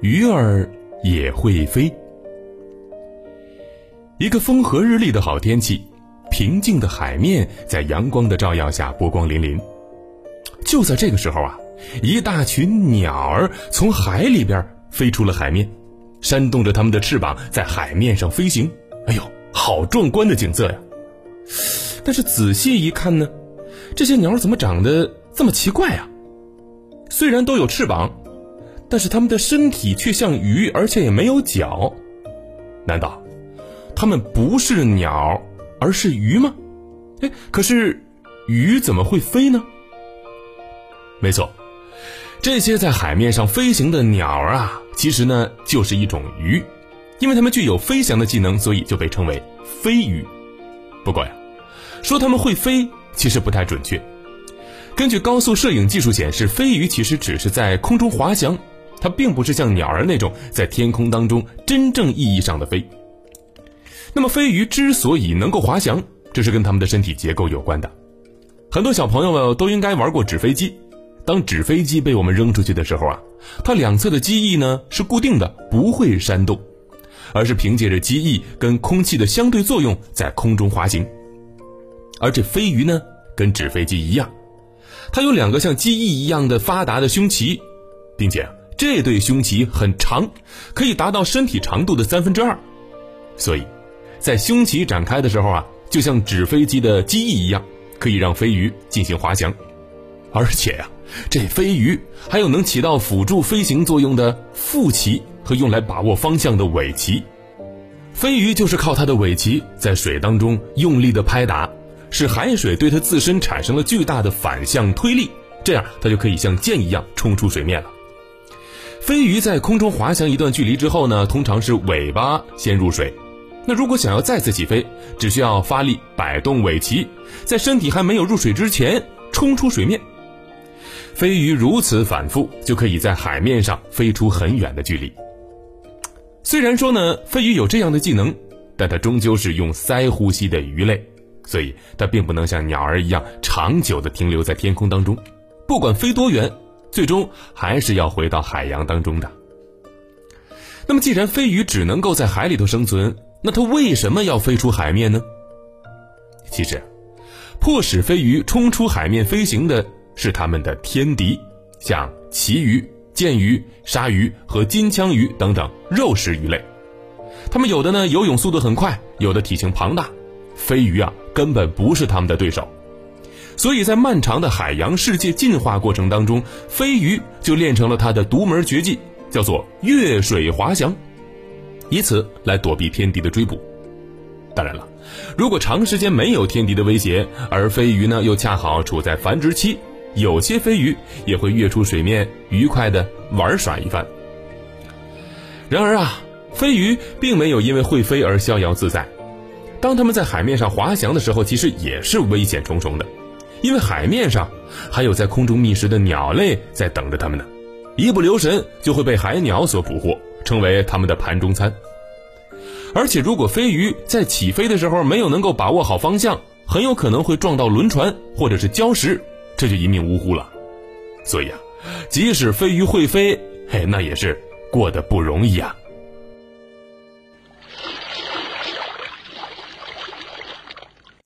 鱼儿也会飞。一个风和日丽的好天气，平静的海面在阳光的照耀下波光粼粼。就在这个时候啊，一大群鸟儿从海里边飞出了海面，扇动着它们的翅膀在海面上飞行。哎呦，好壮观的景色呀！但是仔细一看呢，这些鸟怎么长得这么奇怪啊？虽然都有翅膀，但是它们的身体却像鱼，而且也没有脚。难道它们不是鸟，而是鱼吗？哎，可是鱼怎么会飞呢？没错，这些在海面上飞行的鸟儿啊，其实呢就是一种鱼，因为它们具有飞翔的技能，所以就被称为飞鱼。不过呀。说它们会飞，其实不太准确。根据高速摄影技术显示，飞鱼其实只是在空中滑翔，它并不是像鸟儿那种在天空当中真正意义上的飞。那么，飞鱼之所以能够滑翔，这是跟它们的身体结构有关的。很多小朋友们都应该玩过纸飞机。当纸飞机被我们扔出去的时候啊，它两侧的机翼呢是固定的，不会扇动，而是凭借着机翼跟空气的相对作用在空中滑行。而这飞鱼呢，跟纸飞机一样，它有两个像机翼一样的发达的胸鳍，并且这对胸鳍很长，可以达到身体长度的三分之二，所以，在胸鳍展开的时候啊，就像纸飞机的机翼一样，可以让飞鱼进行滑翔。而且呀，这飞鱼还有能起到辅助飞行作用的腹鳍和用来把握方向的尾鳍。飞鱼就是靠它的尾鳍在水当中用力的拍打。使海水对它自身产生了巨大的反向推力，这样它就可以像箭一样冲出水面了。飞鱼在空中滑翔一段距离之后呢，通常是尾巴先入水。那如果想要再次起飞，只需要发力摆动尾鳍，在身体还没有入水之前冲出水面。飞鱼如此反复，就可以在海面上飞出很远的距离。虽然说呢，飞鱼有这样的技能，但它终究是用鳃呼吸的鱼类。所以它并不能像鸟儿一样长久地停留在天空当中，不管飞多远，最终还是要回到海洋当中的。那么，既然飞鱼只能够在海里头生存，那它为什么要飞出海面呢？其实，迫使飞鱼冲出海面飞行的是它们的天敌，像旗鱼、剑鱼、鲨鱼和金枪鱼等等肉食鱼类。它们有的呢游泳速度很快，有的体型庞大。飞鱼啊，根本不是他们的对手，所以在漫长的海洋世界进化过程当中，飞鱼就练成了它的独门绝技，叫做越水滑翔，以此来躲避天敌的追捕。当然了，如果长时间没有天敌的威胁，而飞鱼呢又恰好处在繁殖期，有些飞鱼也会跃出水面，愉快的玩耍一番。然而啊，飞鱼并没有因为会飞而逍遥自在。当他们在海面上滑翔的时候，其实也是危险重重的，因为海面上还有在空中觅食的鸟类在等着他们呢，一不留神就会被海鸟所捕获，成为他们的盘中餐。而且，如果飞鱼在起飞的时候没有能够把握好方向，很有可能会撞到轮船或者是礁石，这就一命呜呼了。所以啊，即使飞鱼会飞，嘿，那也是过得不容易啊。